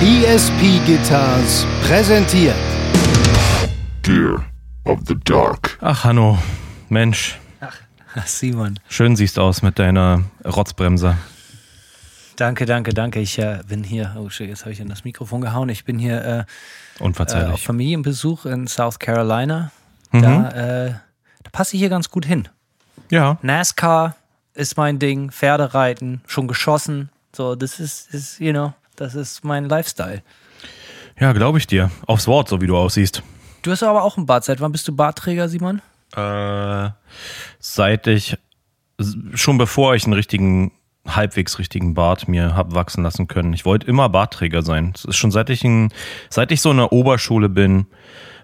ESP Guitars präsentiert Gear of the Dark. Ach, Hanno. Mensch, Simon. schön siehst aus mit deiner Rotzbremse. Danke, danke, danke. Ich äh, bin hier, oh shit, jetzt habe ich in das Mikrofon gehauen. Ich bin hier äh, äh, auf Unverzeihlich. Familienbesuch in South Carolina. Mhm. Da, äh, da passe ich hier ganz gut hin. ja. NASCAR ist mein Ding, Pferdereiten, schon geschossen. So, das ist, ist you know, das ist mein Lifestyle. Ja, glaube ich dir. Aufs Wort, so wie du aussiehst. Du hast aber auch einen Bart. Seit wann bist du Bartträger, Simon? Äh, seit ich, schon bevor ich einen richtigen, halbwegs richtigen Bart mir hab wachsen lassen können. Ich wollte immer Bartträger sein. Das ist schon seit ich, ein, seit ich so in der Oberschule bin.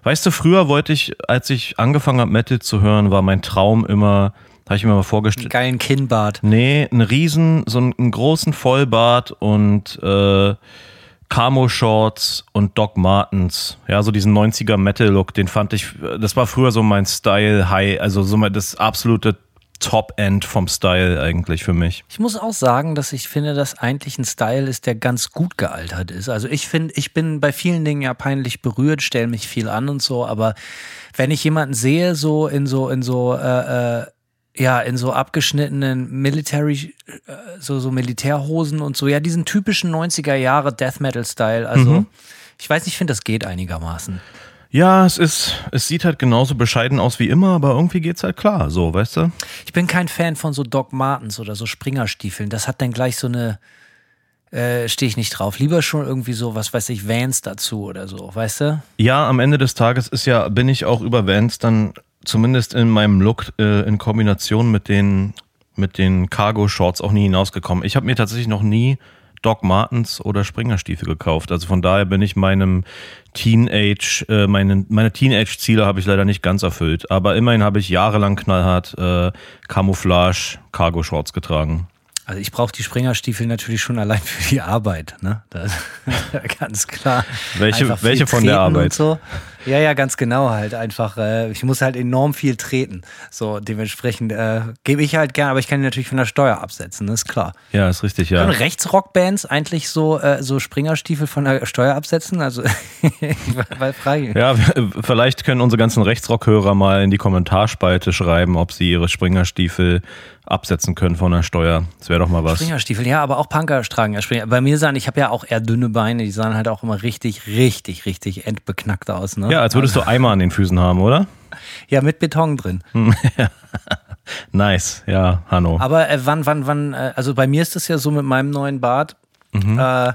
Weißt du, früher wollte ich, als ich angefangen habe, Metal zu hören, war mein Traum immer, habe ich mir mal Einen vorgestellt, geilen Kinnbart. Nee, einen riesen, so einen, einen großen Vollbart und äh, Camo-Shorts und Doc Martens. Ja, so diesen 90er Metal-Look, den fand ich, das war früher so mein Style-High, also so mal das absolute Top-End vom Style eigentlich für mich. Ich muss auch sagen, dass ich finde, dass eigentlich ein Style ist, der ganz gut gealtert ist. Also ich finde, ich bin bei vielen Dingen ja peinlich berührt, stelle mich viel an und so, aber wenn ich jemanden sehe, so in so, in so, äh, äh, ja, in so abgeschnittenen Military, äh, so, so Militärhosen und so, ja, diesen typischen 90er Jahre Death Metal Style. Also, ich weiß nicht, ich finde, das geht einigermaßen. Ja, es ist, es sieht halt genauso bescheiden aus wie immer, aber irgendwie geht's halt klar, so, weißt du? Ich bin kein Fan von so Doc Martens oder so Springerstiefeln. Das hat dann gleich so eine, äh, stehe ich nicht drauf. Lieber schon irgendwie so, was weiß ich, Vans dazu oder so, weißt du? Ja, am Ende des Tages ist ja, bin ich auch über Vans dann zumindest in meinem Look äh, in Kombination mit den, mit den Cargo-Shorts auch nie hinausgekommen. Ich habe mir tatsächlich noch nie Doc Martens oder Springerstiefel gekauft. Also von daher bin ich meinem Teenage, äh, meine, meine Teenage-Ziele habe ich leider nicht ganz erfüllt. Aber immerhin habe ich jahrelang knallhart äh, Camouflage Cargo-Shorts getragen. Also ich brauche die Springerstiefel natürlich schon allein für die Arbeit, ne? Das, ganz klar. Welche- welche von der Arbeit? So. Ja, ja, ganz genau halt. Einfach, äh, ich muss halt enorm viel treten. So, dementsprechend äh, gebe ich halt gern, aber ich kann die natürlich von der Steuer absetzen, das ist klar. Ja, ist richtig, ja. Können Rechtsrockbands eigentlich so, äh, so Springerstiefel von der Steuer absetzen? Also, weil frage ich. Ja, vielleicht können unsere ganzen Rechtsrockhörer mal in die Kommentarspalte schreiben, ob sie ihre Springerstiefel absetzen können von der Steuer. Das wäre doch mal was. Springerstiefel, ja, aber auch Punker tragen ja Springer. Bei mir sahen, ich habe ja auch eher dünne Beine, die sahen halt auch immer richtig, richtig, richtig entbeknackt aus. Ne? Ja, als würdest du Eimer an den Füßen haben, oder? Ja, mit Beton drin. Nice, ja, Hanno. Aber äh, wann, wann, wann, äh, also bei mir ist es ja so mit meinem neuen Bart, äh,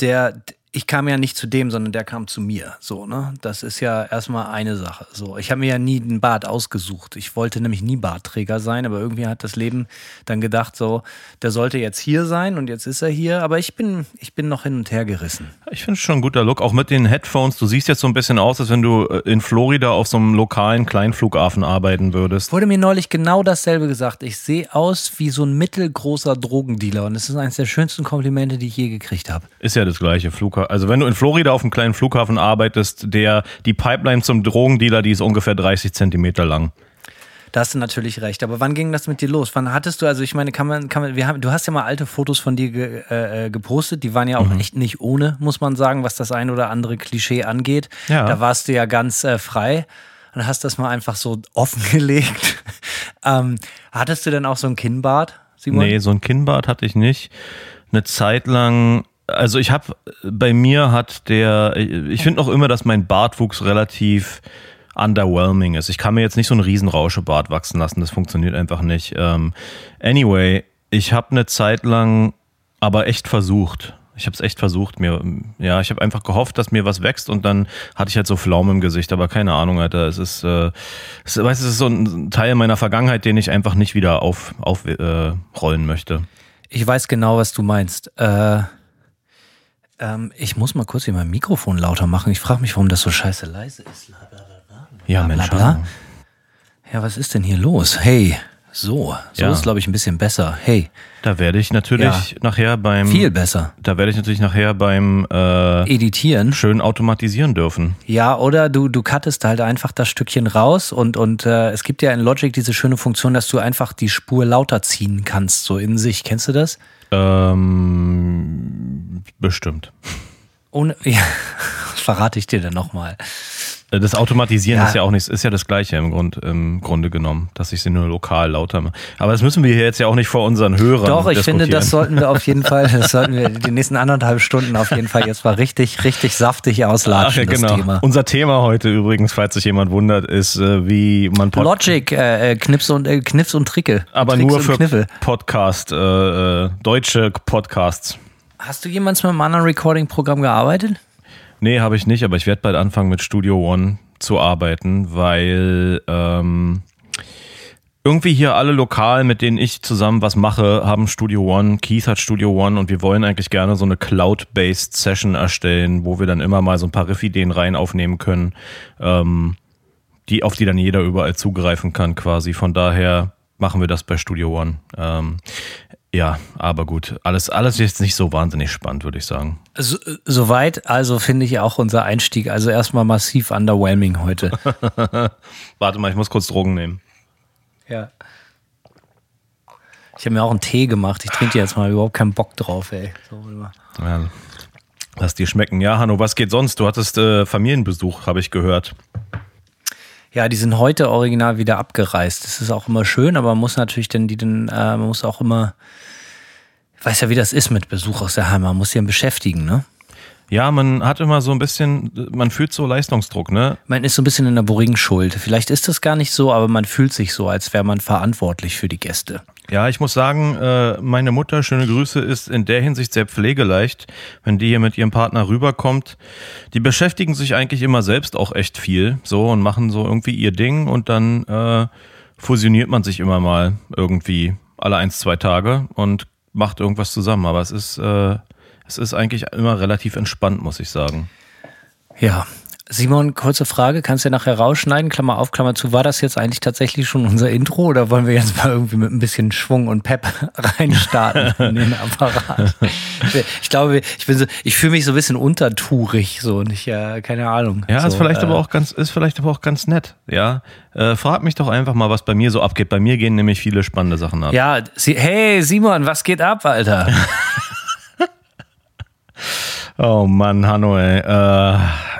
der, ich kam ja nicht zu dem, sondern der kam zu mir. So, ne? Das ist ja erstmal eine Sache. So, ich habe mir ja nie einen Bart ausgesucht. Ich wollte nämlich nie Bartträger sein, aber irgendwie hat das Leben dann gedacht, so, der sollte jetzt hier sein und jetzt ist er hier. Aber ich bin, ich bin noch hin und her gerissen. Ich finde es schon ein guter Look, auch mit den Headphones. Du siehst jetzt so ein bisschen aus, als wenn du äh, in Florida auf so einem lokalen Kleinflughafen arbeiten würdest. Wurde mir neulich genau dasselbe gesagt. Ich sehe aus wie so ein mittelgroßer Drogendealer und das ist eines der schönsten Komplimente, die ich je gekriegt habe. Ist ja das gleiche Flughafen. Also wenn du in Florida auf einem kleinen Flughafen arbeitest, der die Pipeline zum Drogendealer, die ist ungefähr 30 Zentimeter lang. Da hast du natürlich recht. Aber wann ging das mit dir los? Wann hattest du, also ich meine, kann man, kann man, wir haben, du hast ja mal alte Fotos von dir ge, äh, äh, gepostet, die waren ja auch Mhm. echt nicht ohne, muss man sagen, was das ein oder andere Klischee angeht. Ja. Da warst du ja ganz äh, frei und hast das mal einfach so offengelegt. ähm, hattest du denn auch so ein Kinnbart, Simon? Nee, so ein Kinnbart hatte ich nicht. Eine Zeit lang, also ich habe, bei mir hat der, ich finde noch immer, dass mein Bartwuchs relativ underwhelming ist. Ich kann mir jetzt nicht so einen riesen Rauschebart wachsen lassen, das funktioniert einfach nicht. Ähm, anyway, ich habe eine Zeit lang aber echt versucht. Ich habe es echt versucht, mir, ja, ich habe einfach gehofft, dass mir was wächst und dann hatte ich halt so Pflaumen im Gesicht, aber keine Ahnung, Alter. Es ist, äh, es, weißt, es ist so ein Teil meiner Vergangenheit, den ich einfach nicht wieder auf, aufrollen äh, möchte. Ich weiß genau, was du meinst. Äh, ähm, ich muss mal kurz hier mein Mikrofon lauter machen. Ich frage mich, warum das so scheiße leise ist. Ja, Bla, Mensch. Ja, was ist denn hier los? Hey, so. So Ja. ist, glaube ich, ein bisschen besser. Hey, Da werde ich natürlich nachher beim viel besser. Da werde ich natürlich nachher beim äh, Editieren. schön automatisieren dürfen. Ja, oder du, du cuttest halt einfach das Stückchen raus und, und äh, es gibt ja in Logic diese schöne Funktion, dass du einfach die Spur lauter ziehen kannst, so in sich. Kennst du das? Ähm, bestimmt. Ohne, ja, verrate ich dir dann nochmal. Äh, Das Automatisieren Ja. ist ja auch nichts, ist ja das Gleiche im, Grund, im Grunde genommen, dass ich sie nur lokal lauter mache. Aber das müssen wir hier jetzt ja auch nicht vor unseren Hörern Doch, ich finde, das sollten wir auf jeden Fall, das sollten wir die nächsten anderthalb Stunden auf jeden Fall jetzt mal richtig, richtig saftig Ach auslatschen, ja, genau. Thema. Unser Thema heute übrigens, falls sich jemand wundert, ist, äh, wie man Pod Logic, äh, äh, Knips und äh, Knips und Tricke. aber Tricks nur für Kniffel. Podcast, äh, deutsche Podcasts. Hast du jemals mit einem anderen Recording-Programm gearbeitet? Nee, habe ich nicht, aber ich werde bald anfangen mit Studio One zu arbeiten, weil ähm, irgendwie hier alle lokal, mit denen ich zusammen was mache, haben Studio One. Keith hat Studio One und wir wollen eigentlich gerne so eine Cloud-based Session erstellen, wo wir dann immer mal so ein paar Riff-Ideen rein aufnehmen können, ähm, die, auf die dann jeder überall zugreifen kann quasi. Von daher machen wir das bei Studio One. Ähm, ja, aber gut, alles, alles jetzt nicht so wahnsinnig spannend, würde ich sagen. So, soweit, also finde ich auch unser Einstieg. Also erstmal massiv underwhelming heute. Warte mal, ich muss kurz Drogen nehmen. ja. Ich habe mir auch einen Tee gemacht. Ich trinke jetzt mal überhaupt keinen Bock drauf, ey. So. Ja, lass dir schmecken. Ja, Hanno, was geht sonst? Du hattest äh, Familienbesuch, habe ich gehört. Ja, die sind heute original wieder abgereist. Das ist auch immer schön, aber man muss natürlich dann die dann, äh, man muss auch immer, ich weiß ja, wie das ist mit Besuch aus der Heimat. Man muss sich ja beschäftigen, ne? Ja, man hat immer so ein bisschen, man fühlt so Leistungsdruck, ne? Man ist so ein bisschen in der Schuld. Vielleicht ist das gar nicht so, aber man fühlt sich so, als wäre man verantwortlich für die Gäste. Ja, ich muss sagen, äh, meine Mutter, schöne Grüße, ist in der Hinsicht sehr pflegeleicht. Wenn die hier mit ihrem Partner rüberkommt, die beschäftigen sich eigentlich immer selbst auch echt viel, so und machen so irgendwie ihr Ding und dann äh, fusioniert man sich immer mal irgendwie alle eins, zwei Tage und macht irgendwas zusammen. Aber es ist, äh, es ist eigentlich immer relativ entspannt, muss ich sagen. Ja. Simon, kurze Frage, kannst du ja nachher rausschneiden, Klammer auf, Klammer zu. War das jetzt eigentlich tatsächlich schon unser Intro oder wollen wir jetzt mal irgendwie mit ein bisschen Schwung und Pep reinstarten in den Apparat? Ich glaube, ich bin so, ich fühle mich so ein bisschen untertourig, so und ich, ja, keine Ahnung. Ja, so, ist vielleicht äh, aber auch ganz, ist vielleicht aber auch ganz nett. Ja, äh, frag mich doch einfach mal, was bei mir so abgeht. Bei mir gehen nämlich viele spannende Sachen ab. Ja, hey Simon, was geht ab, Alter? Oh Mann, Hanno, ey. Äh,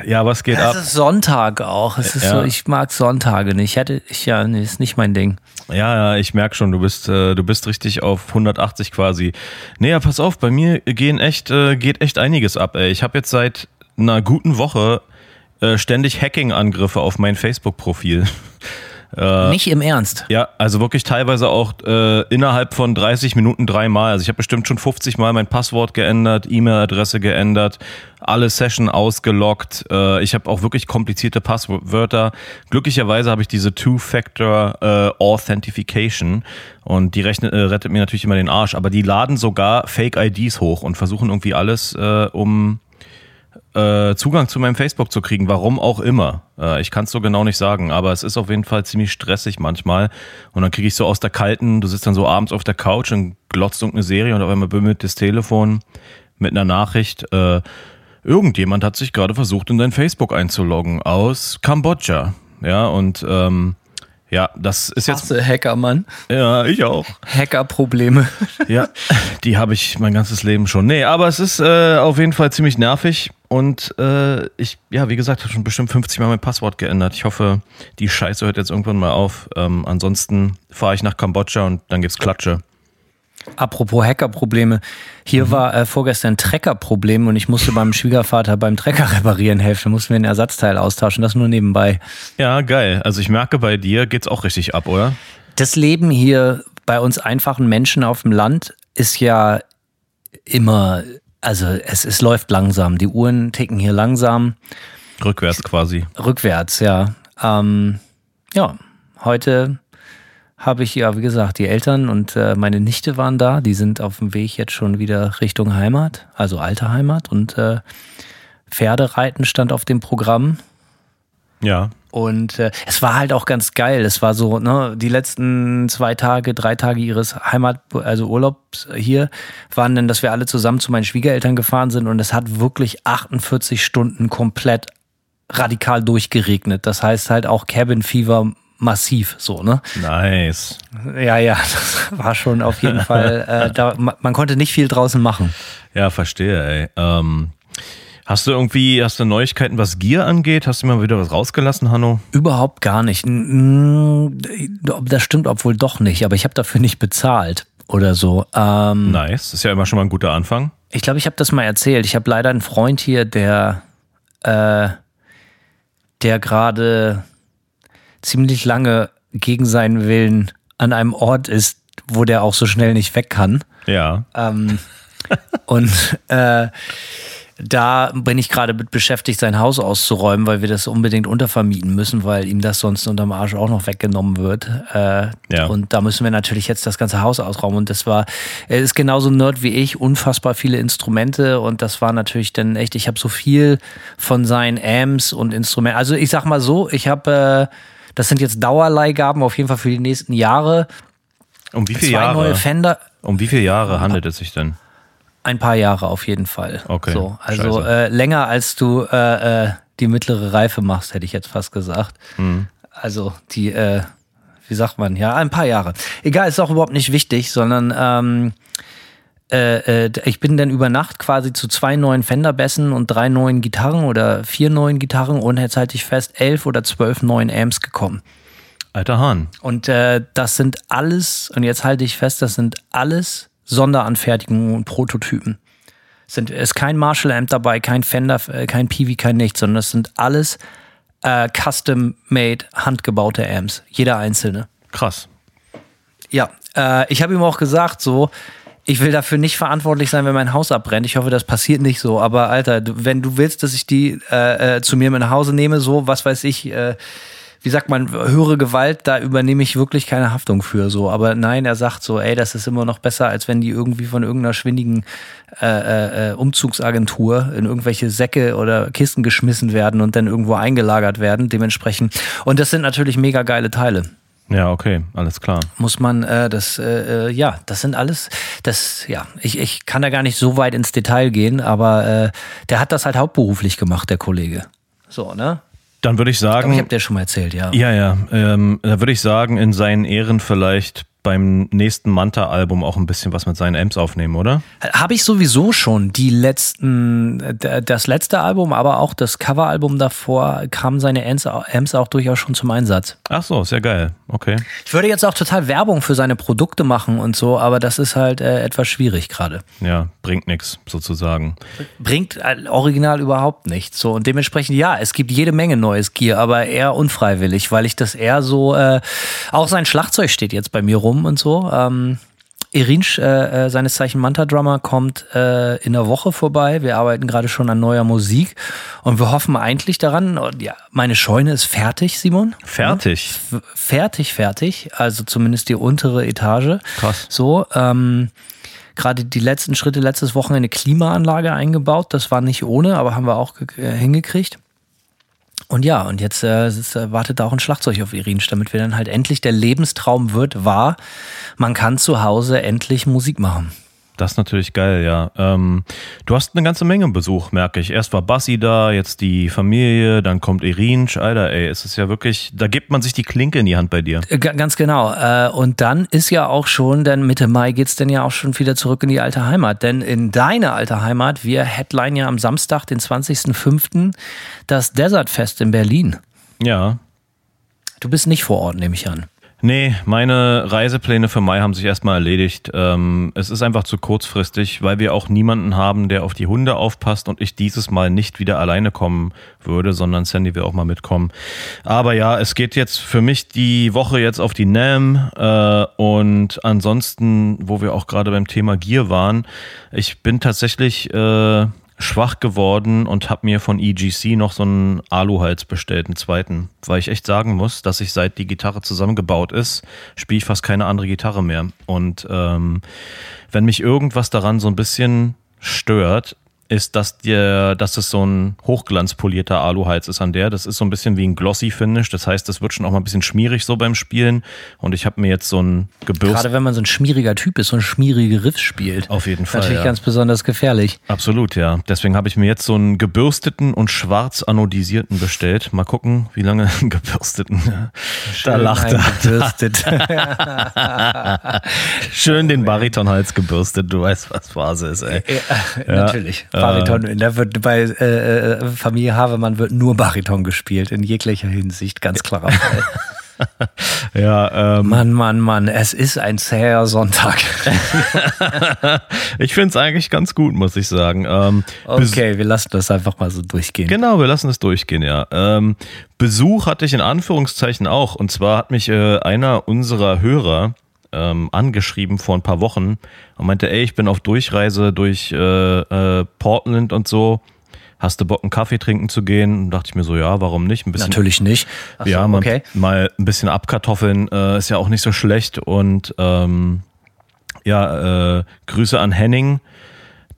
ja, was geht ab? Es ist Sonntag auch. Es ist Ja. so, ich mag Sonntage nicht. Ich hätte, ich ja, nee, ist nicht mein Ding. Ja, ja, ich merk schon, du bist, äh, du bist richtig auf 180 quasi. Nee, ja, pass auf, bei mir gehen echt, äh, geht echt einiges ab, ey. Ich habe jetzt seit einer guten Woche äh, ständig Hacking-Angriffe auf mein Facebook-Profil. Nicht im Ernst. Ja, also wirklich teilweise auch äh, innerhalb von 30 Minuten dreimal. Also ich habe bestimmt schon 50 Mal mein Passwort geändert, E-Mail-Adresse geändert, alle Session ausgeloggt. Äh, ich habe auch wirklich komplizierte Passwörter. Glücklicherweise habe ich diese Two-Factor äh, Authentification und die rechnet, äh, rettet mir natürlich immer den Arsch. Aber die laden sogar Fake-IDs hoch und versuchen irgendwie alles, äh, um äh, Zugang zu meinem Facebook zu kriegen, warum auch immer. Äh, ich kann es so genau nicht sagen, aber es ist auf jeden Fall ziemlich stressig manchmal. Und dann kriege ich so aus der kalten, du sitzt dann so abends auf der Couch und glotzt irgendeine Serie und auf einmal bimmelt das Telefon mit einer Nachricht. Äh, irgendjemand hat sich gerade versucht, in dein Facebook einzuloggen aus Kambodscha. Ja, und ähm, ja, das ist jetzt. Hasse Hacker, Mann. Ja, ich auch. Hacker-Probleme. Ja, die habe ich mein ganzes Leben schon. Nee, aber es ist äh, auf jeden Fall ziemlich nervig und äh, ich, ja, wie gesagt, habe schon bestimmt 50 Mal mein Passwort geändert. Ich hoffe, die Scheiße hört jetzt irgendwann mal auf. Ähm, ansonsten fahre ich nach Kambodscha und dann gibt's Klatsche. Apropos Hacker-Probleme. Hier war äh, vorgestern ein Trecker-Problem und ich musste beim Schwiegervater beim Trecker reparieren helfen. Da mussten wir ein Ersatzteil austauschen. Das nur nebenbei. Ja, geil. Also ich merke, bei dir geht's auch richtig ab, oder? Das Leben hier bei uns einfachen Menschen auf dem Land ist ja immer, also es, es läuft langsam. Die Uhren ticken hier langsam. Rückwärts quasi. Rückwärts, ja. Ähm, ja, heute habe ich ja, wie gesagt, die Eltern und äh, meine Nichte waren da. Die sind auf dem Weg jetzt schon wieder Richtung Heimat, also alte Heimat. Und äh, Pferdereiten stand auf dem Programm. Ja. Und äh, es war halt auch ganz geil. Es war so, ne, die letzten zwei Tage, drei Tage ihres Heimat, also Urlaubs hier, waren dann, dass wir alle zusammen zu meinen Schwiegereltern gefahren sind und es hat wirklich 48 Stunden komplett radikal durchgeregnet. Das heißt halt auch Cabin Fever massiv so, ne? Nice. Ja, ja, das war schon auf jeden Fall, äh, da, ma- man konnte nicht viel draußen machen. Ja, verstehe, ey. Ähm, Hast du irgendwie, hast du Neuigkeiten, was Gear angeht? Hast du mal wieder was rausgelassen, Hanno? Überhaupt gar nicht. Das stimmt, obwohl doch nicht, aber ich habe dafür nicht bezahlt oder so. Ähm, Nice, ist ja immer schon mal ein guter Anfang. Ich glaube, ich habe das mal erzählt. Ich habe leider einen Freund hier, der, äh, der gerade ziemlich lange gegen seinen Willen an einem Ort ist, wo der auch so schnell nicht weg kann. Ja. Ähm, und äh, da bin ich gerade mit beschäftigt, sein Haus auszuräumen, weil wir das unbedingt untervermieten müssen, weil ihm das sonst unterm Arsch auch noch weggenommen wird. Äh, Ja. Und da müssen wir natürlich jetzt das ganze Haus ausräumen. Und das war, er ist genauso Nerd wie ich, unfassbar viele Instrumente. Und das war natürlich dann echt, ich habe so viel von seinen Amps und Instrumenten. Also ich sag mal so, ich habe, äh, das sind jetzt Dauerleihgaben auf jeden Fall für die nächsten Jahre. Um wie viele Zwei Jahre? neue Fender. Um wie viele Jahre handelt es sich denn? Ein paar Jahre auf jeden Fall. Okay, So, also äh, länger als du äh, äh, die mittlere Reife machst, hätte ich jetzt fast gesagt. Mhm. Also die, äh, wie sagt man, ja, ein paar Jahre. Egal, ist auch überhaupt nicht wichtig, sondern ähm, äh, äh, ich bin dann über Nacht quasi zu zwei neuen Fender-Bässen und drei neuen Gitarren oder vier neuen Gitarren und jetzt halte ich fest, elf oder zwölf neuen Amps gekommen. Alter Hahn. Und äh, das sind alles, und jetzt halte ich fest, das sind alles Sonderanfertigungen und Prototypen. Es sind, ist kein Marshall-Amp dabei, kein Fender, äh, kein Peavey, kein nichts, sondern das sind alles äh, custom-made, handgebaute Amps. Jeder einzelne. Krass. Ja, äh, ich habe ihm auch gesagt, so, ich will dafür nicht verantwortlich sein, wenn mein Haus abbrennt. Ich hoffe, das passiert nicht so. Aber Alter, wenn du willst, dass ich die äh, äh, zu mir mit nach Hause nehme, so, was weiß ich, äh, wie sagt man, höhere Gewalt, da übernehme ich wirklich keine Haftung für. So, aber nein, er sagt so, ey, das ist immer noch besser, als wenn die irgendwie von irgendeiner schwindigen äh, äh, Umzugsagentur in irgendwelche Säcke oder Kisten geschmissen werden und dann irgendwo eingelagert werden. Dementsprechend. Und das sind natürlich mega geile Teile Ja, okay, alles klar. muss man äh, das äh, äh, ja das sind alles das ja ich, ich kann da gar nicht so weit ins Detail gehen aber äh, der hat das halt hauptberuflich gemacht der Kollege so ne Dann würde ich aber ich sagen, habe dir schon mal erzählt ja. Ja, ja, ähm, da würde ich sagen, in seinen Ehren vielleicht beim nächsten Manta-Album auch ein bisschen was mit seinen Amps aufnehmen, oder? habe ich sowieso schon die letzten das letzte Album aber auch das Coveralbum davor kamen seine Amps, Amps auch durchaus schon zum Einsatz Ach so, sehr geil. Okay. ich würde jetzt auch total Werbung für seine Produkte machen und so aber das ist halt äh, etwas schwierig gerade Ja, bringt nichts sozusagen. bringt äh, original überhaupt nichts. So und dementsprechend ja, es gibt jede Menge neues Gear, aber eher unfreiwillig, weil ich das eher so äh, auch sein Schlagzeug steht jetzt bei mir rum und so. Ähm, Irinsch, äh, äh, seines Zeichen Manta Drummer, kommt äh, in der Woche vorbei. Wir arbeiten gerade schon an neuer Musik und wir hoffen eigentlich daran. Ja, meine Scheune ist fertig, Simon. Fertig. F- Fertig, fertig. Also zumindest die untere Etage. Krass. So, ähm, gerade die letzten Schritte, letztes Wochenende Klimaanlage eingebaut. Das war nicht ohne, aber haben wir auch ge- hingekriegt. Und ja, und jetzt äh, äh, wartet da auch ein Schlagzeug auf Irinsch, damit wir dann halt endlich der Lebenstraum wird wahr. Man kann zu Hause endlich Musik machen. Das ist natürlich geil, ja. Ähm, du hast eine ganze Menge Besuch, merke ich. Erst war Bassi da, jetzt die Familie, dann kommt Irinsch. Alter, ey, es ist ja wirklich, da gibt man sich die Klinke in die Hand bei dir. Äh, ga- Ganz genau. Äh, Und dann ist ja auch schon, dann Mitte Mai geht's dann ja auch schon wieder zurück in die alte Heimat. Denn in deine alte Heimat, wir headline ja am Samstag, den 20.05., das Desert Fest in Berlin. Ja. Du bist nicht vor Ort, nehme ich an. Nee, meine Reisepläne für Mai haben sich erstmal erledigt. Ähm, es ist einfach zu kurzfristig, weil wir auch niemanden haben, der auf die Hunde aufpasst und ich dieses Mal nicht wieder alleine kommen würde, sondern Sandy will auch mal mitkommen. Aber ja, es geht jetzt für mich die Woche jetzt auf die NAM äh, und ansonsten, wo wir auch gerade beim Thema Gear waren, ich bin tatsächlich äh, schwach geworden und habe mir von EGC noch so einen Aluhals bestellt, einen zweiten, weil ich echt sagen muss, dass ich seit die Gitarre zusammengebaut ist, spiele ich fast keine andere Gitarre mehr. Und ähm, wenn mich irgendwas daran so ein bisschen stört, ist, dass der, dass es so ein hochglanzpolierter Aluhals ist an der. Das ist so ein bisschen wie ein Glossy Finish. Das heißt, das wird schon auch mal ein bisschen schmierig so beim Spielen. Und ich habe mir jetzt so ein Gebürst. Gerade wenn man so ein schmieriger Typ ist, so ein schmierige Riffs spielt. Auf jeden Fall. Natürlich ja. ganz besonders gefährlich. Absolut, ja. Deswegen habe ich mir jetzt so einen gebürsteten und schwarz anodisierten bestellt. Mal gucken, wie lange einen gebürsteten. da lacht er. Gebürstet. Schön den Baritonhals gebürstet. Du weißt, was Phase ist, ey. ja, natürlich. Ähm, Bariton. Da wird bei äh, äh, Familie Havemann wird nur Bariton gespielt, in jeglicher Hinsicht, ganz klarer Fall. ja, ähm, Mann, Mann, Mann, es ist ein zäher Sonntag. ich finde es eigentlich ganz gut, muss ich sagen. Ähm, okay, wir lassen das einfach mal so durchgehen. Genau, wir lassen es durchgehen, ja. Ähm, Besuch hatte ich in Anführungszeichen auch. Und zwar hat mich äh, einer unserer Hörer ähm, angeschrieben vor ein paar Wochen und meinte, ey, ich bin auf Durchreise durch äh, äh, Portland und so hast du Bock, einen Kaffee trinken zu gehen? Und dachte ich mir so, ja, warum nicht? Bisschen, Natürlich nicht. Ach ja, so, mal, okay. mal ein bisschen abkartoffeln äh, ist ja auch nicht so schlecht. Und ähm, ja, äh, Grüße an Henning.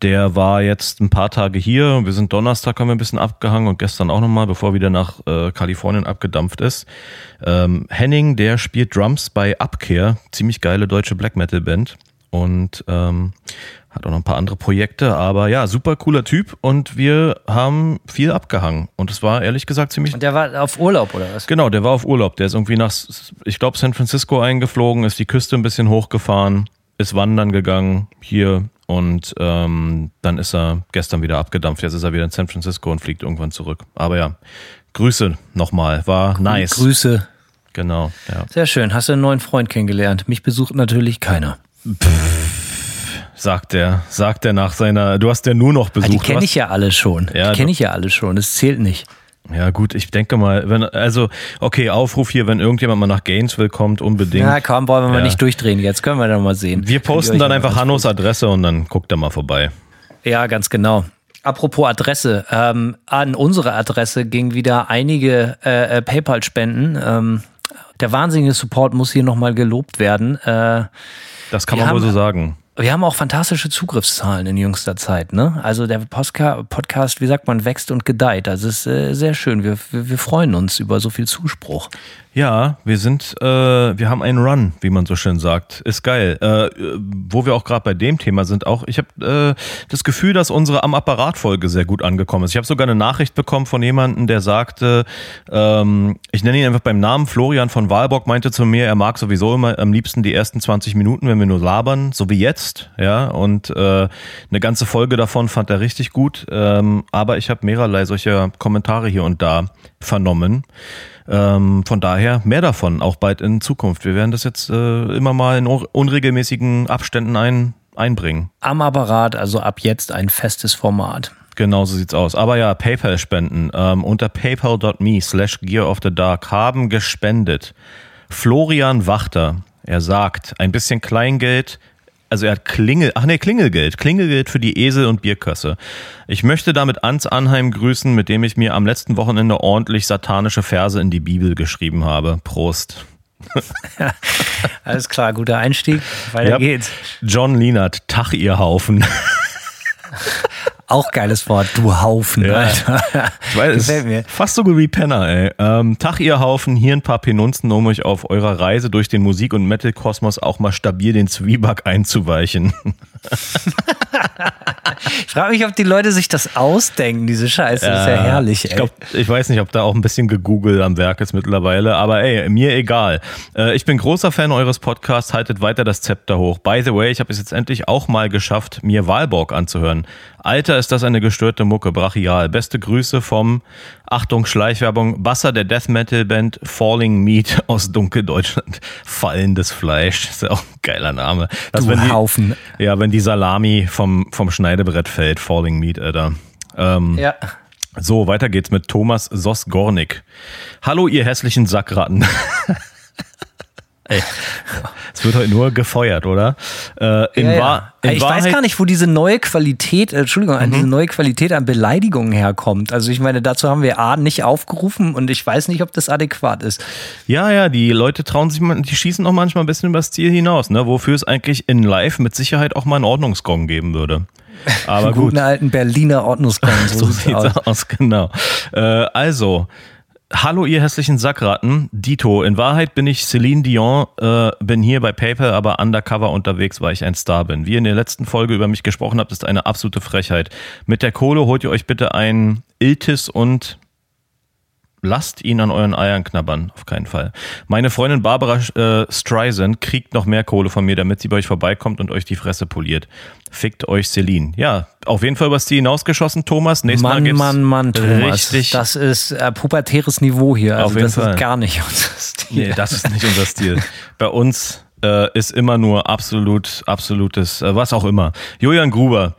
Der war jetzt ein paar Tage hier. Wir sind Donnerstag, haben wir ein bisschen abgehangen und gestern auch nochmal, bevor er wieder nach äh, Kalifornien abgedampft ist. Ähm, Henning, der spielt Drums bei Abkehr, ziemlich geile deutsche Black Metal Band. Und ähm, hat auch noch ein paar andere Projekte, aber ja, super cooler Typ und wir haben viel abgehangen und es war ehrlich gesagt ziemlich. Und der war auf Urlaub oder was? Genau, der war auf Urlaub. Der ist irgendwie nach, ich glaube, San Francisco eingeflogen, ist die Küste ein bisschen hochgefahren, ist wandern gegangen hier und ähm, dann ist er gestern wieder abgedampft. Jetzt ist er wieder in San Francisco und fliegt irgendwann zurück. Aber ja, Grüße nochmal, war nice. Grüße. Genau, ja. Sehr schön. Hast du einen neuen Freund kennengelernt? Mich besucht natürlich keiner. Pff sagt er, sagt er nach seiner, du hast ja nur noch besucht. Ah, die kenne ich ja alle schon. Ja, die kenne ich ja alle schon, das zählt nicht. Ja, gut, ich denke mal, wenn, also, okay, Aufruf hier, wenn irgendjemand mal nach Gainesville kommt, unbedingt. Ja, komm, wollen wir ja. mal nicht durchdrehen. Jetzt können wir doch mal sehen. Wir posten dann einfach Hannos Adresse und dann guckt er mal vorbei. Ja, ganz genau. Apropos Adresse, ähm, an unsere Adresse ging wieder einige äh, äh PayPal-Spenden. Ähm, der wahnsinnige Support muss hier nochmal gelobt werden. Äh, das kann man wohl so sagen. Wir haben auch fantastische Zugriffszahlen in jüngster Zeit. Ne? Also der Podcast, wie sagt man, wächst und gedeiht. Also es ist äh, sehr schön. Wir, wir, wir freuen uns über so viel Zuspruch. Ja, wir sind, äh, wir haben einen Run, wie man so schön sagt. Ist geil. Äh, wo wir auch gerade bei dem Thema sind, auch ich habe äh, das Gefühl, dass unsere am Apparat Folge sehr gut angekommen ist. Ich habe sogar eine Nachricht bekommen von jemandem, der sagte, ähm, ich nenne ihn einfach beim Namen, Florian von Walborg meinte zu mir, er mag sowieso immer am liebsten die ersten 20 Minuten, wenn wir nur labern, so wie jetzt, ja. Und äh, eine ganze Folge davon fand er richtig gut. Ähm, aber ich habe mehrerlei solcher Kommentare hier und da vernommen. Ähm, von daher mehr davon, auch bald in Zukunft. Wir werden das jetzt äh, immer mal in unregelmäßigen Abständen ein, einbringen. Am Apparat, also ab jetzt ein festes Format. Genau so sieht's aus. Aber ja, PayPal-Spenden ähm, unter paypal.me slash Gear of the Dark haben gespendet. Florian Wachter, er sagt, ein bisschen Kleingeld also er hat Klingel, ach nee, Klingelgeld, Klingelgeld für die Esel- und Bierkösse. Ich möchte damit Ans Anheim grüßen, mit dem ich mir am letzten Wochenende ordentlich satanische Verse in die Bibel geschrieben habe. Prost. Alles klar, guter Einstieg. Weiter ja. geht's. John Lienert, Tach ihr Haufen. Auch geiles Wort, du Haufen, ja. Alter. Ich weiß, Gefällt mir. Fast so gut wie Penner, ey. Ähm, Tag, ihr Haufen, hier ein paar Penunzen, um euch auf eurer Reise durch den Musik- und Metal-Kosmos auch mal stabil den Zwieback einzuweichen. ich frage mich, ob die Leute sich das ausdenken, diese Scheiße. Das ist ja herrlich, ey. Ich, glaub, ich weiß nicht, ob da auch ein bisschen gegoogelt am Werk ist mittlerweile, aber ey, mir egal. Äh, ich bin großer Fan eures Podcasts, haltet weiter das Zepter hoch. By the way, ich habe es jetzt endlich auch mal geschafft, mir Walborg anzuhören. Alter, ist das eine gestörte Mucke, brachial. Beste Grüße vom, Achtung, Schleichwerbung, Basser der Death Metal Band Falling Meat aus Dunkeldeutschland. Fallendes Fleisch, ist ja auch ein geiler Name. Das, du wenn die, Haufen. Ja, wenn die Salami vom, vom Schneidebrett fällt, Falling Meat, Alter. Ähm, ja. So, weiter geht's mit Thomas Sosgornik. Hallo, ihr hässlichen Sackratten. Ey, es wird heute nur gefeuert, oder? Äh, in ja, ja. in ich Wahrheit weiß gar nicht, wo diese neue Qualität, äh, Entschuldigung, mhm. diese neue Qualität an Beleidigungen herkommt. Also ich meine, dazu haben wir A nicht aufgerufen und ich weiß nicht, ob das adäquat ist. Ja, ja, die Leute trauen sich, die schießen auch manchmal ein bisschen übers Ziel hinaus, ne? Wofür es eigentlich in Live mit Sicherheit auch mal einen Ordnungsgong geben würde. Aber gut. Guten alten Berliner Ordnungsgong. So, so sieht's aus. aus, genau. Äh, also, Hallo, ihr hässlichen Sackratten. Dito, in Wahrheit bin ich Celine Dion, äh, bin hier bei PayPal, aber undercover unterwegs, weil ich ein Star bin. Wie ihr in der letzten Folge über mich gesprochen habt, ist eine absolute Frechheit. Mit der Kohle holt ihr euch bitte ein Iltis und lasst ihn an euren Eiern knabbern, auf keinen Fall. Meine Freundin Barbara äh, Streisand kriegt noch mehr Kohle von mir, damit sie bei euch vorbeikommt und euch die Fresse poliert. Fickt euch Celine. Ja, auf jeden Fall übers Ziel hinausgeschossen, Thomas. Nächstes Mal Mann, gibt's Mann, Mann, Thomas. richtig. Das ist äh, pubertäres Niveau hier. Also Auf jeden das Fall. ist gar nicht unser Stil. Nee, das ist nicht unser Stil. Bei uns äh, ist immer nur absolut, absolutes, äh, was auch immer. Julian Gruber.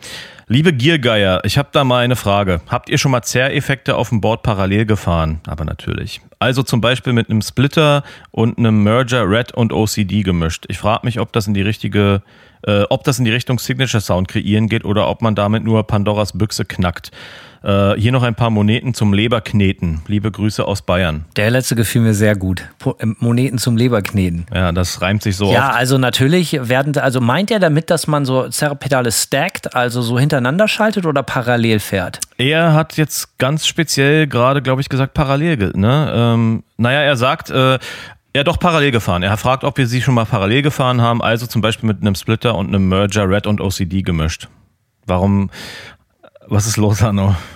Liebe Giergeier, ich habe da mal eine Frage. Habt ihr schon mal Zerreffekte auf dem Board parallel gefahren? Aber natürlich. Also zum Beispiel mit einem Splitter und einem Merger Red und OCD gemischt. Ich frage mich, ob das in die richtige, äh, ob das in die Richtung Signature Sound kreieren geht oder ob man damit nur Pandoras Büchse knackt. Äh, hier noch ein paar Moneten zum Leberkneten. Liebe Grüße aus Bayern. Der letzte gefiel mir sehr gut. Äh, Moneten zum Leberkneten. Ja, das reimt sich so Ja, oft. also natürlich werden, also meint er damit, dass man so Zerrpedale stackt, also so hintereinander schaltet oder parallel fährt? Er hat jetzt ganz speziell gerade, glaube ich, gesagt, parallel. Ne? Ähm, naja, er sagt, äh, ja doch parallel gefahren. Er fragt, ob wir sie schon mal parallel gefahren haben, also zum Beispiel mit einem Splitter und einem Merger Red und OCD gemischt. Warum, was ist los, Hanno?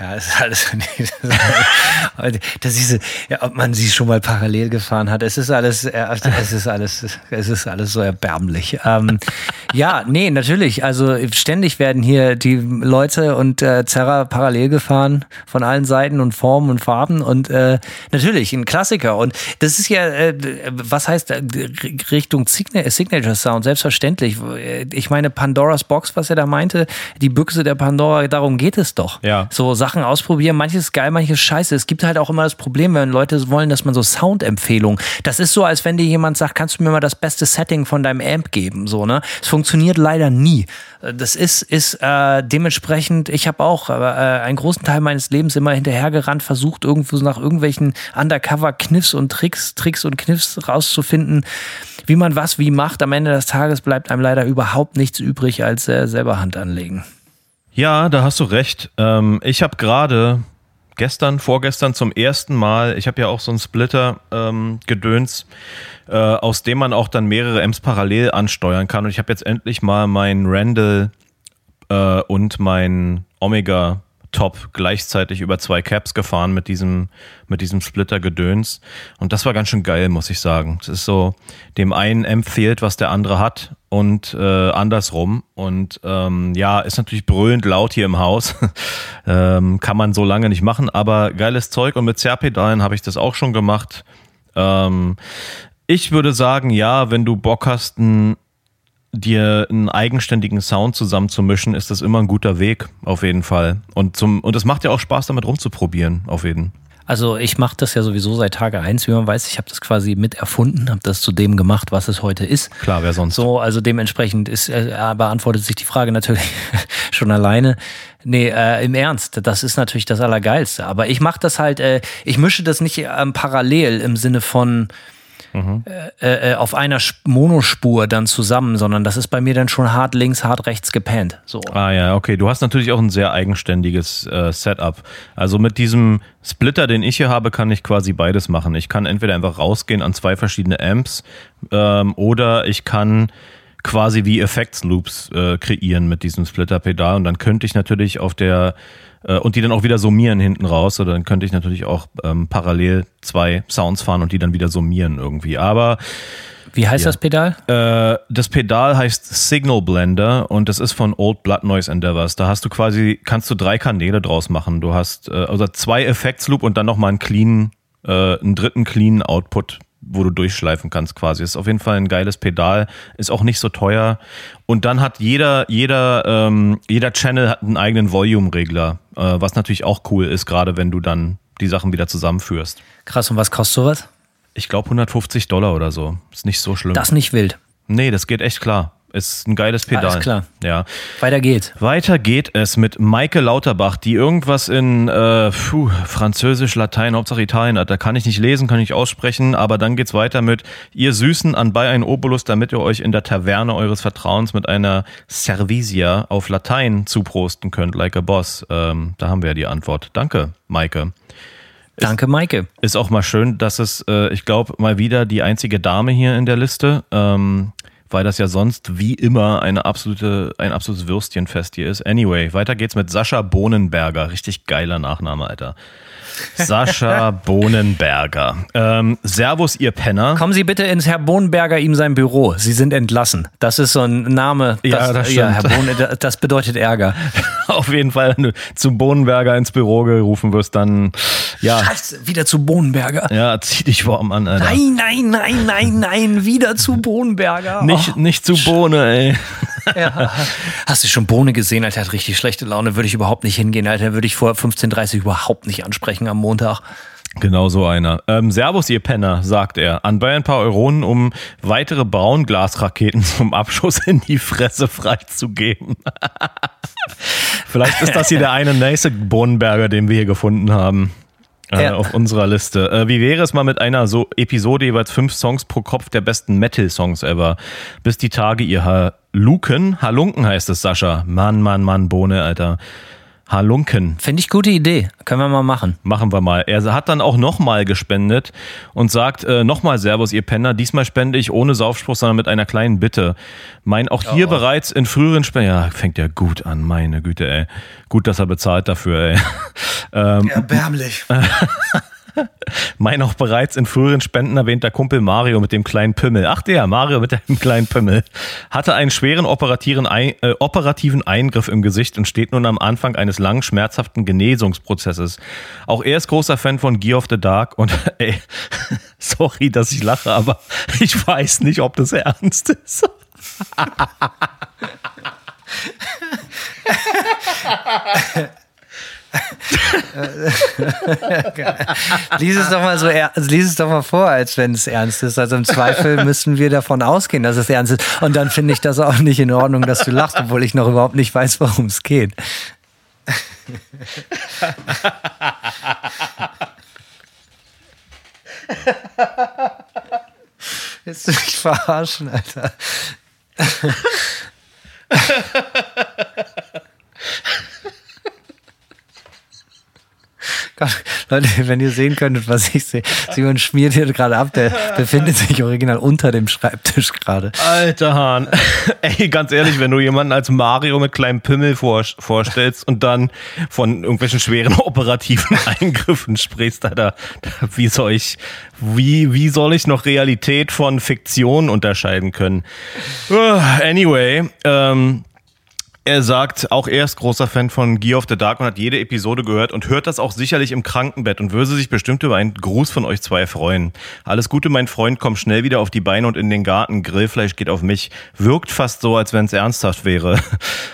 Ja, ist alles. Das ist, ja, ob man sie schon mal parallel gefahren hat. Es ist alles, äh, es ist alles, es ist alles so erbärmlich. Ähm, ja, nee, natürlich. Also ständig werden hier die Leute und äh, Zerra parallel gefahren von allen Seiten und Formen und Farben und äh, natürlich ein Klassiker. Und das ist ja, äh, was heißt äh, Richtung Signa Signature Sound? Selbstverständlich. Ich meine Pandoras Box, was er da meinte, die Büchse der Pandora, darum geht es doch. Ja. So Sachen ausprobieren, manches geil, manches scheiße. Es gibt halt auch immer das Problem, wenn Leute wollen, dass man so Soundempfehlungen. Das ist so, als wenn dir jemand sagt, kannst du mir mal das beste Setting von deinem Amp geben, so ne? Es funktioniert leider nie. Das ist ist äh, dementsprechend. Ich habe auch äh, einen großen Teil meines Lebens immer hinterhergerannt, versucht irgendwo nach irgendwelchen Undercover-Kniffs und Tricks, Tricks und Kniffs rauszufinden, wie man was wie macht. Am Ende des Tages bleibt einem leider überhaupt nichts übrig, als äh, selber Hand anlegen. Ja, da hast du recht. Ähm, ich habe gerade gestern, vorgestern zum ersten Mal, ich habe ja auch so einen Splitter ähm, äh, aus dem man auch dann mehrere Amps parallel ansteuern kann. Und ich habe jetzt endlich mal meinen Randall äh, und mein Omega Top gleichzeitig über zwei Caps gefahren mit diesem, mit diesem Splitter-Gedöns. Und das war ganz schön geil, muss ich sagen. Es ist so, dem einen Amp fehlt, was der andere hat und äh, andersrum. Und ähm, ja, ist natürlich brüllend laut hier im Haus. ähm, kann man so lange nicht machen, aber geiles Zeug. Und mit Zerrpedalen habe ich das auch schon gemacht. Ähm, ich würde sagen, ja, wenn du Bock hast, ein dir einen eigenständigen Sound zusammenzumischen, ist das immer ein guter Weg, auf jeden Fall. Und zum, und es macht ja auch Spaß, damit rumzuprobieren, auf jeden. Also ich mache das ja sowieso seit Tage eins, wie man weiß. Ich habe das quasi mit erfunden, habe das zu dem gemacht, was es heute ist. Klar, wer sonst? So, also dementsprechend ist, äh, beantwortet sich die Frage natürlich schon alleine. Nee, äh, im Ernst, das ist natürlich das Allergeilste. Aber ich mache das halt, äh, ich mische das nicht ähm, parallel im Sinne von äh, äh, auf einer Sp- Monospur dann zusammen, sondern das ist bei mir dann schon hart links, hart rechts gepennt. So. Ah ja, okay. Du hast natürlich auch ein sehr eigenständiges äh, Setup. Also mit diesem Splitter, den ich hier habe, kann ich quasi beides machen. Ich kann entweder einfach rausgehen an zwei verschiedene Amps ähm, oder ich kann quasi wie Effektsloops äh, kreieren mit diesem Splitter-Pedal und dann könnte ich natürlich auf der äh, und die dann auch wieder summieren hinten raus oder dann könnte ich natürlich auch ähm, parallel zwei Sounds fahren und die dann wieder summieren irgendwie. Aber Wie heißt das Pedal? äh, das Pedal heißt Signal Blender und das ist von Old Blood Noise Endeavors. Da hast du quasi, kannst du drei Kanäle draus machen. Du hast äh, also zwei Effektsloop und dann nochmal einen clean, äh, einen dritten clean Output, wo du durchschleifen kannst quasi. Ist auf jeden Fall ein geiles Pedal, ist auch nicht so teuer. Und dann hat jeder, jeder, ähm, jeder Channel hat einen eigenen Volume-Regler, äh, was natürlich auch cool ist, gerade wenn du dann die Sachen wieder zusammenführst. Krass, und was kostet sowas? Ich glaube 150 Dollar oder so. Ist nicht so schlimm. Das nicht wild. Nee, das geht echt klar. Ist ein geiles Pedal. Alles klar. Ja. Weiter geht's. Weiter geht es mit Maike Lauterbach, die irgendwas in äh, puh, Französisch, Latein, Hauptsache Italien hat. Da kann ich nicht lesen, kann ich nicht aussprechen, aber dann geht's weiter mit ihr Süßen anbei ein Obolus, damit ihr euch in der Taverne eures Vertrauens mit einer Servisia auf Latein zuprosten könnt, like a boss. Ähm, da haben wir ja die Antwort. Danke, Maike. Danke, Maike. Ist auch mal schön, dass es, äh, ich glaube, mal wieder die einzige Dame hier in der Liste. Ähm, weil das ja sonst wie immer eine absolute, ein absolutes Würstchenfest hier ist. Anyway, weiter geht's mit Sascha Bohnenberger. Richtig geiler Nachname, Alter. Sascha Bohnenberger. Ähm, Servus, ihr Penner. Kommen Sie bitte ins Herr Bohnenberger ihm sein Büro. Sie sind entlassen. Das ist so ein Name. Ja, das ja, stimmt. Herr Bohnen, das bedeutet Ärger. Auf jeden Fall, wenn du zum Bohnenberger ins Büro gerufen wirst, dann, ja, Scheiße, wieder zu Bohnenberger. ja, zieh dich warm an, Alter. Nein, nein, nein, nein, nein, wieder zu Bohnenberger. Nicht, nicht zu Bohne, ey. Ja. Hast du schon Bohne gesehen, Alter? Hat richtig schlechte Laune. Würde ich überhaupt nicht hingehen, Alter. Würde ich vor 15.30 Uhr überhaupt nicht ansprechen am Montag. Genau so einer. Ähm, Servus, ihr Penner, sagt er. Anbei ein paar Euronen, um weitere Braunglasraketen zum Abschuss in die Fresse freizugeben. Vielleicht ist das hier der eine nächste Bohnenberger, den wir hier gefunden haben. Äh, Ja. Auf unserer Liste. Äh, wie wäre es mal mit einer so Episode jeweils fünf Songs pro Kopf der besten Metal-Songs ever? Bis die Tage, ihr Halunken. Halunken heißt es, Sascha. Mann, Mann, Mann, Bohne, Alter. Halunken. Finde ich gute Idee. Können wir mal machen. Machen wir mal. Er hat dann auch nochmal gespendet und sagt äh, nochmal Servus, ihr Penner. Diesmal spende ich ohne Saufspruch, sondern mit einer kleinen Bitte. Mein auch hier bereits in früheren Spenden. Ja, fängt ja gut an, meine Güte, ey. Gut, dass er bezahlt dafür, ey. Ähm, Erbärmlich. mein auch bereits in früheren Spenden erwähnter Kumpel Mario mit dem kleinen Pimmel. Ach der, Mario mit dem kleinen Pimmel. Hatte einen schweren operativen, äh, operativen Eingriff im Gesicht und steht nun am Anfang eines langen, schmerzhaften Genesungsprozesses. Auch er ist großer Fan von Gear of the Dark und ey, sorry, dass ich lache, aber ich weiß nicht, ob das ernst ist. Lies es doch mal so, er- lies es doch mal vor, als wenn es ernst ist. Also im Zweifel müssen wir davon ausgehen, dass es ernst ist. Und dann finde ich das auch nicht in Ordnung, dass du lachst, obwohl ich noch überhaupt nicht weiß, worum es geht. Willst du mich verarschen, Alter? Leute, wenn ihr sehen könntet, was ich sehe. Simon schmiert hier gerade ab, der befindet sich original unter dem Schreibtisch gerade. Alter Hahn. Ey, ganz ehrlich, wenn du jemanden als Mario mit kleinem Pimmel vor, vorstellst und dann von irgendwelchen schweren operativen Eingriffen sprichst, Alter, wie soll ich, wie, wie soll ich noch Realität von Fiktion unterscheiden können? Anyway, ähm, er sagt, auch er ist großer Fan von Gear of the Dark und hat jede Episode gehört und hört das auch sicherlich im Krankenbett und würde sich bestimmt über einen Gruß von euch zwei freuen. Alles Gute, mein Freund, komm schnell wieder auf die Beine und in den Garten. Grillfleisch geht auf mich. Wirkt fast so, als wenn es ernsthaft wäre.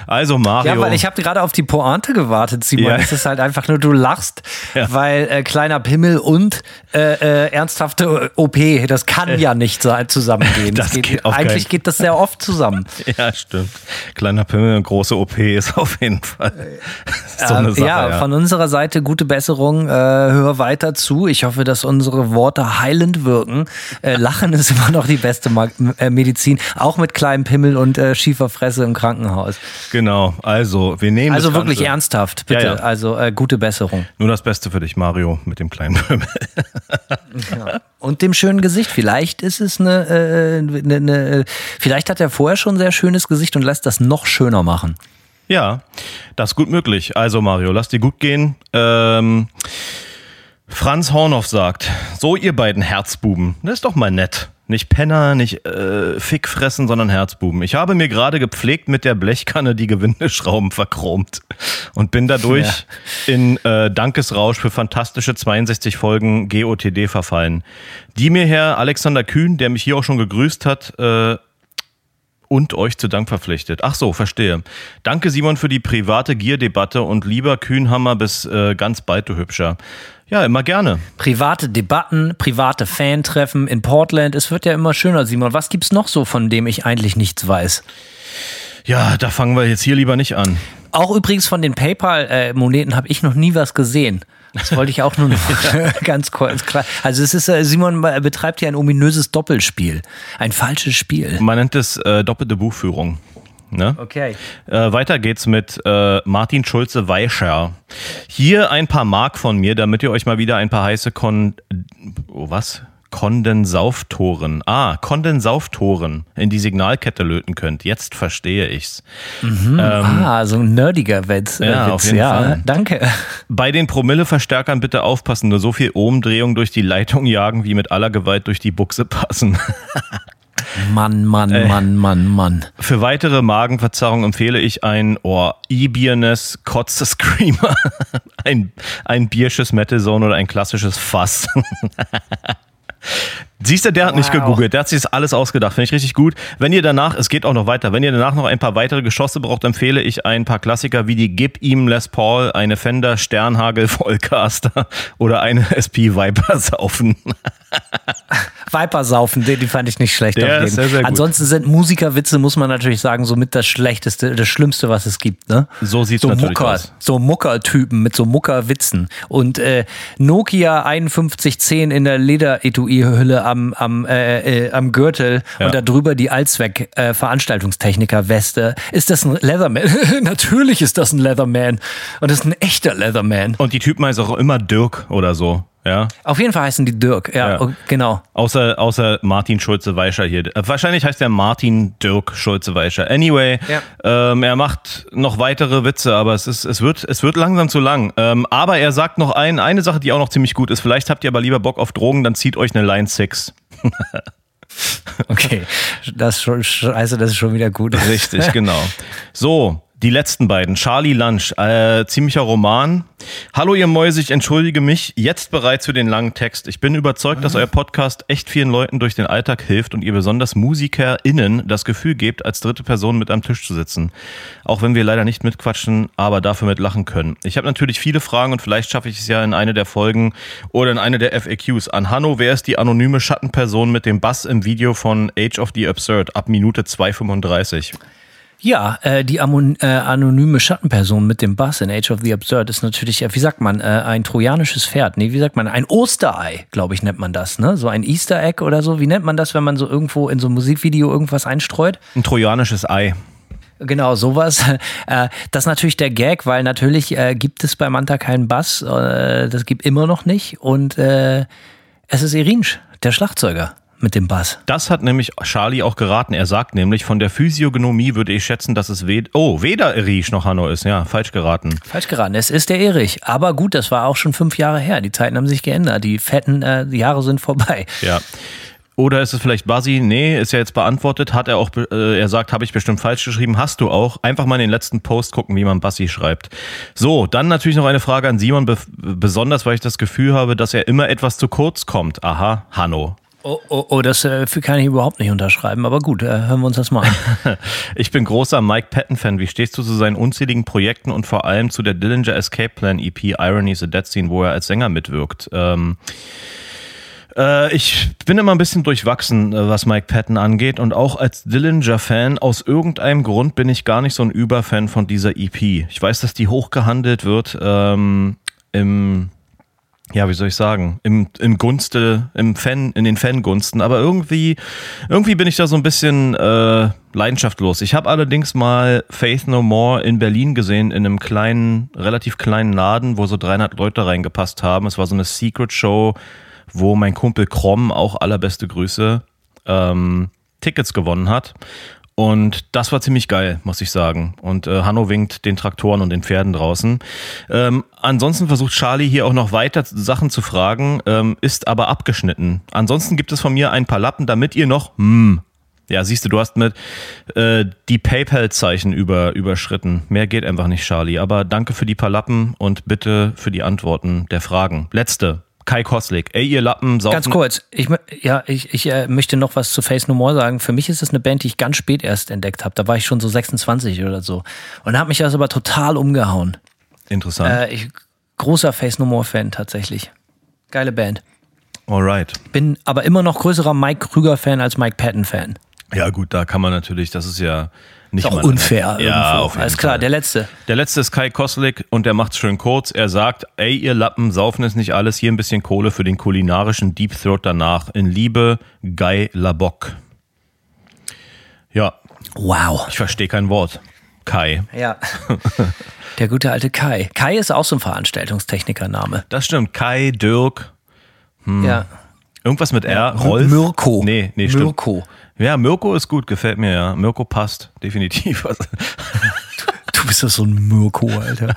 Also Mario. Ja, weil ich habe gerade auf die Pointe gewartet, Simon. Ja. Es ist halt einfach nur, du lachst, Ja. weil äh, kleiner Pimmel und äh, äh, ernsthafte OP, das kann ja nicht so zusammengehen. Das geht, geht eigentlich keinen- geht das sehr oft zusammen. ja, stimmt. Kleiner Pimmel und große OP ist auf jeden Fall so eine Ähm, Sache. ja, ja. von unserer Seite gute Besserung. Äh, hör weiter zu. Ich hoffe, dass unsere Worte heilend wirken. Äh, Lachen ist immer noch die beste Ma äh, Medizin, auch mit kleinem Pimmel und äh, schiefer Fresse im Krankenhaus. Genau, also wir nehmen Also wirklich Ganze. ernsthaft, bitte. Ja, ja. Also äh, gute Besserung. Nur das Beste für dich, Mario, mit dem kleinen Pimmel. Und dem schönen Gesicht. Vielleicht ist es eine, äh, eine, eine, vielleicht hat er vorher schon ein sehr schönes Gesicht und lässt das noch schöner machen. Ja, das ist gut möglich. Also Mario, lass dir gut gehen. Ähm, Franz Hornoff sagt, so ihr beiden Herzbuben, das ist doch mal nett. Nicht Penner, nicht äh, Fick fressen, sondern Herzbuben. Ich habe mir gerade gepflegt mit der Blechkanne die Gewindeschrauben verchromt und bin dadurch in äh, Dankesrausch für fantastische 62 Folgen GOTD verfallen, die mir Herr Alexander Kühn, der mich hier auch schon gegrüßt hat, äh, und euch zu Dank verpflichtet. Ach so, verstehe. Danke Simon für die private Gier-Debatte und lieber Kühnhammer bis äh, ganz bald, du Hübscher. Ja, immer gerne. Private Debatten, private Fantreffen in Portland. Es wird ja immer schöner, Simon. Was gibt's noch so, von dem ich eigentlich nichts weiß? Ja, da fangen wir jetzt hier lieber nicht an. Auch übrigens von den PayPal-Moneten habe ich noch nie was gesehen. Das wollte ich auch nur noch ganz kurz klar. Also es ist, äh, Simon betreibt hier ein ominöses Doppelspiel. Ein falsches Spiel. Man nennt es äh, doppelte Buchführung. Ne? Okay. Äh, weiter geht's mit äh, Martin Schulze-Weischer. Hier ein paar Mark von mir, damit ihr euch mal wieder ein paar heiße Kon... Oh, was? Kondensauftoren. Ah, Kondensauftoren in die Signalkette löten könnt. Jetzt verstehe ich's. Ähm, ah, so ein nerdiger Witz. äh, Ja, Witz. auf jeden ja, Fall. Danke. Bei den Promilleverstärkern bitte aufpassen, nur so viel Ohmdrehung durch die Leitung jagen, wie mit aller Gewalt durch die Buchse passen. Mann, Mann, Äh. Mann, Mann, Mann. Für weitere Magenverzerrung empfehle ich ein oh, E-Bierness Kotze Screamer, ein, ein Biersches Metal Zone oder ein klassisches Fass. Siehst du, der hat nicht Wow. gegoogelt, der hat sich das alles ausgedacht, finde ich richtig gut. Wenn ihr danach, es geht auch noch weiter, wenn ihr danach noch ein paar weitere Geschosse braucht, empfehle ich ein paar Klassiker wie die Gib ihm Les Paul, eine Fender Sternhagel Vollcaster oder eine SP Viper saufen. Viper saufen, den, den fand ich nicht schlecht. Der auf ist sehr, sehr gut. Ansonsten sind Musikerwitze, muss man natürlich sagen, somit das Schlechteste, das Schlimmste, was es gibt. Ne? So sieht's so natürlich Mucker, aus. So Mucker-Typen mit so Mucker-Witzen. Und äh, Nokia 5110 in der Lederetui-Hülle am, am, äh, äh, am Gürtel Ja. und darüber die Allzweck-Veranstaltungstechniker-Weste. ist das ein Leatherman? Natürlich ist das ein Leatherman. Und das ist ein echter Leatherman. Und die Typen heißen auch immer Dirk oder so, ja. Auf jeden Fall heißen die Dirk. Ja, Ja. oh, genau. Außer, außer Martin Schulze-Weischer hier. Wahrscheinlich heißt er Martin Dirk Schulze-Weischer. Anyway, Ja. ähm, er macht noch weitere Witze, aber es, ist, es, wird, es wird langsam zu lang. Ähm, aber er sagt noch ein, eine Sache, die auch noch ziemlich gut ist. Vielleicht habt ihr aber lieber Bock auf Drogen, dann zieht euch eine Line 6. Okay. Das scheiße, das ist schon wieder gut. Richtig, genau. So, die letzten beiden. Charlie Lunch, äh, ziemlicher Roman. Hallo ihr Mäuse, ich entschuldige mich. Jetzt bereit für den langen Text. Ich bin überzeugt, dass euer Podcast echt vielen Leuten durch den Alltag hilft und ihr besonders MusikerInnen das Gefühl gebt, als dritte Person mit am Tisch zu sitzen. Auch wenn wir leider nicht mitquatschen, aber dafür mitlachen können. Ich habe natürlich viele Fragen und vielleicht schaffe ich es ja in eine der Folgen oder in eine der FAQs. An Hanno, wer ist die anonyme Schattenperson mit dem Bass im Video von Age of the Absurd ab Minute 2,35? Ja, äh, die Amon äh, anonyme Schattenperson mit dem Bass in Age of the Absurd ist natürlich, äh, wie sagt man, äh, ein trojanisches Pferd. Nee, wie sagt man, ein Osterei, glaube ich, nennt man das, ne? So ein Easter Egg oder so. Wie nennt man das, wenn man so irgendwo in so einem Musikvideo irgendwas einstreut? Ein trojanisches Ei. Genau, sowas. Äh, das ist natürlich der Gag, weil natürlich äh, gibt es bei Manta keinen Bass. Äh, das gibt immer noch nicht. Und äh, es ist Irinsch, der Schlagzeuger mit dem Bass. Das hat nämlich Charlie auch geraten. Er sagt nämlich, von der Physiognomie würde ich schätzen, dass es wed oh, weder Erich noch Hanno ist. Ja, falsch geraten. Falsch geraten. Es ist der Erich. Aber gut, das war auch schon fünf Jahre her. Die Zeiten haben sich geändert. Die fetten äh, Jahre sind vorbei. Ja. Oder ist es vielleicht Basi? Nee, ist ja jetzt beantwortet. Hat er auch, äh, er sagt, habe ich bestimmt falsch geschrieben. Hast du auch. Einfach mal in den letzten Post gucken, wie man Basi schreibt. So, dann natürlich noch eine Frage an Simon, be besonders weil ich das Gefühl habe, dass er immer etwas zu kurz kommt. Aha, Hanno. Oh, oh, oh das äh, kann ich überhaupt nicht unterschreiben. Aber gut, äh, hören wir uns das mal an. Ich bin großer Mike Patton-Fan. Wie stehst du zu seinen unzähligen Projekten und vor allem zu der Dillinger Escape Plan EP Irony is a Dead Scene, wo er als Sänger mitwirkt? Ähm, äh, ich bin immer ein bisschen durchwachsen, äh, was Mike Patton angeht und auch als Dillinger-Fan aus irgendeinem Grund bin ich gar nicht so ein Überfan von dieser EP. Ich weiß, dass die hochgehandelt wird ähm, im ja, wie soll ich sagen, im, im Gunste, im Fan, in den Fangunsten, aber irgendwie, irgendwie bin ich da so ein bisschen äh, leidenschaftlos. Ich habe allerdings mal Faith No More in Berlin gesehen, in einem kleinen, relativ kleinen Laden, wo so 300 Leute reingepasst haben. Es war so eine Secret Show, wo mein Kumpel Krom, auch allerbeste Grüße, ähm, Tickets gewonnen hat. Und das war ziemlich geil, muss ich sagen. Und äh, Hanno winkt den Traktoren und den Pferden draußen. Ähm, ansonsten versucht Charlie hier auch noch weiter Sachen zu fragen, ähm, ist aber abgeschnitten. Ansonsten gibt es von mir ein paar Lappen, damit ihr noch, hm, ja, siehst du, du hast mit äh, die PayPal-Zeichen über, überschritten. Mehr geht einfach nicht, Charlie. Aber danke für die paar Lappen und bitte für die Antworten der Fragen. Letzte. Kai Koslik. Ey, ihr Lappen, saufen. Ganz kurz, ich, ja, ich, ich äh, möchte noch was zu Face No More sagen. Für mich ist das eine Band, die ich ganz spät erst entdeckt habe. Da war ich schon so 26 oder so. Und hat mich das aber total umgehauen. Interessant. Äh, ich, großer Face No More Fan tatsächlich. Geile Band. Alright. Bin aber immer noch größerer Mike Krüger Fan als Mike Patton Fan. Ja, gut, da kann man natürlich, das ist ja nicht mal- unfair. Ja, irgendwo. auf jeden Alles klar, Fall. der letzte. Der letzte ist Kai Koslik und der macht's schön kurz. Er sagt, ey, ihr Lappen, saufen ist nicht alles. Hier ein bisschen Kohle für den kulinarischen Deep Throat danach. In Liebe, Guy Labok. Ja, Wow. ich verstehe kein Wort. Kai. Ja. Der gute alte Kai. Kai ist auch so ein Veranstaltungstechnikername. Das stimmt. Kai, Dirk. Hm. Ja. Irgendwas mit R. Rolf? Mirko. Nee, nee, stimmt. Mirko. Ja, Mirko ist gut, gefällt mir ja. Mirko passt, definitiv. Also, Du bist ja so ein Mirko, Alter.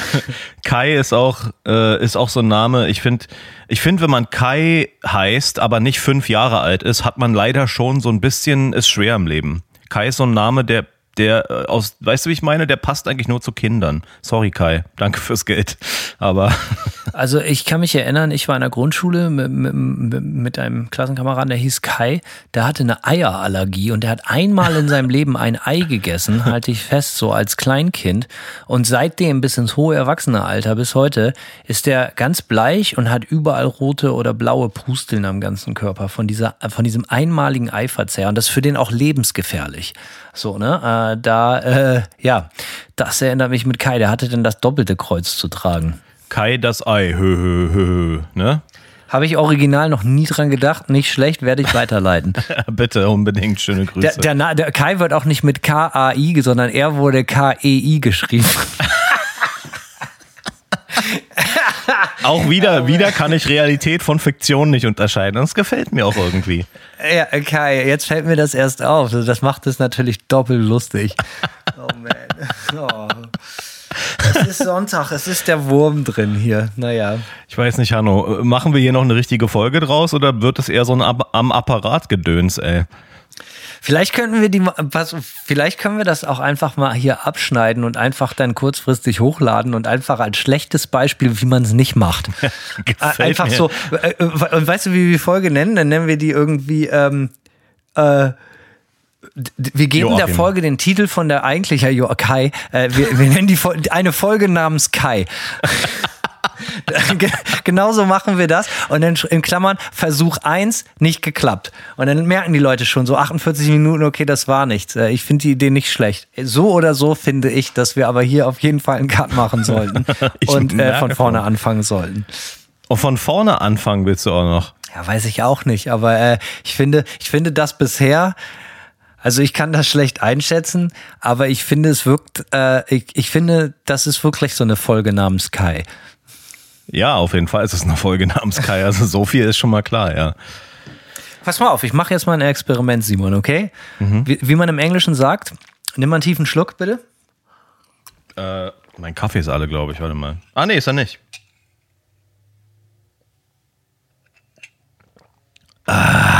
Kai ist auch, äh, ist auch so ein Name. Ich finde, ich finde, wenn man Kai heißt, aber nicht fünf Jahre alt ist, hat man leider schon so ein bisschen, ist schwer im Leben. Kai ist so ein Name, der, der äh, aus, weißt du, wie ich meine? Der passt eigentlich nur zu Kindern. Sorry, Kai. Danke fürs Geld. Aber Also ich kann mich erinnern, ich war in der Grundschule mit, mit, mit einem Klassenkameraden, der hieß Kai, der hatte eine Eierallergie und der hat einmal in seinem Leben ein Ei gegessen, halte ich fest, so als Kleinkind. Und seitdem bis ins hohe Erwachsenealter, bis heute, ist der ganz bleich und hat überall rote oder blaue Pusteln am ganzen Körper von, dieser, von diesem einmaligen Eiverzehr. Und das ist für den auch lebensgefährlich. So, ne? Äh, da, äh, ja, das erinnert mich mit Kai, der hatte dann das doppelte Kreuz zu tragen. Kai das Ei, hö, hö, hö, ne? Habe ich original noch nie dran gedacht. Nicht schlecht, werde ich weiterleiten. Bitte unbedingt schöne Grüße. der, der, der Kai wird auch nicht mit K-A-I, sondern er wurde K-E-I geschrieben. auch wieder, wieder kann ich Realität von Fiktion nicht unterscheiden. Das gefällt mir auch irgendwie. ja, Kai, jetzt fällt mir das erst auf. Das macht es natürlich doppelt lustig. Oh man. Oh. Es ist Sonntag, es ist der Wurm drin hier. Naja. Ich weiß nicht, Hanno, machen wir hier noch eine richtige Folge draus oder wird es eher so ein Ab am Apparat gedöns, ey? Vielleicht könnten wir die, was, vielleicht können wir das auch einfach mal hier abschneiden und einfach dann kurzfristig hochladen und einfach als schlechtes Beispiel, wie man es nicht macht. Einfach mir. so. Äh, äh, und weißt du, wie wir die Folge nennen? Dann nennen wir die irgendwie. Ähm, äh, wir geben der Joachim. Folge den Titel von der eigentlichen ja, Jo- Kai. Äh, wir, wir nennen die Fol- eine Folge namens Kai. Ge- Genauso machen wir das. Und dann in Klammern Versuch 1 nicht geklappt. Und dann merken die Leute schon so 48 Minuten, okay, das war nichts. Äh, Ich finde die Idee nicht schlecht. So oder so finde ich, dass wir aber hier auf jeden Fall einen Cut machen sollten und äh, von vorne schon. anfangen sollten. Und von vorne anfangen willst du auch noch. Ja, weiß ich auch nicht, aber äh, ich finde, ich finde das bisher, also ich kann das schlecht einschätzen, aber ich finde, es wirkt, äh, ich, ich finde, das ist wirklich so eine Folge namens Kai. Ja, auf jeden Fall ist es eine Folge namens Kai. Also so viel ist schon mal klar, ja. Pass mal auf, ich mache jetzt mal ein Experiment, Simon, okay? Wie, wie man im Englischen sagt, nimm mal einen tiefen Schluck, bitte. Äh, mein Kaffee ist alle, glaube ich. Warte mal. Ah, nee, ist er nicht. They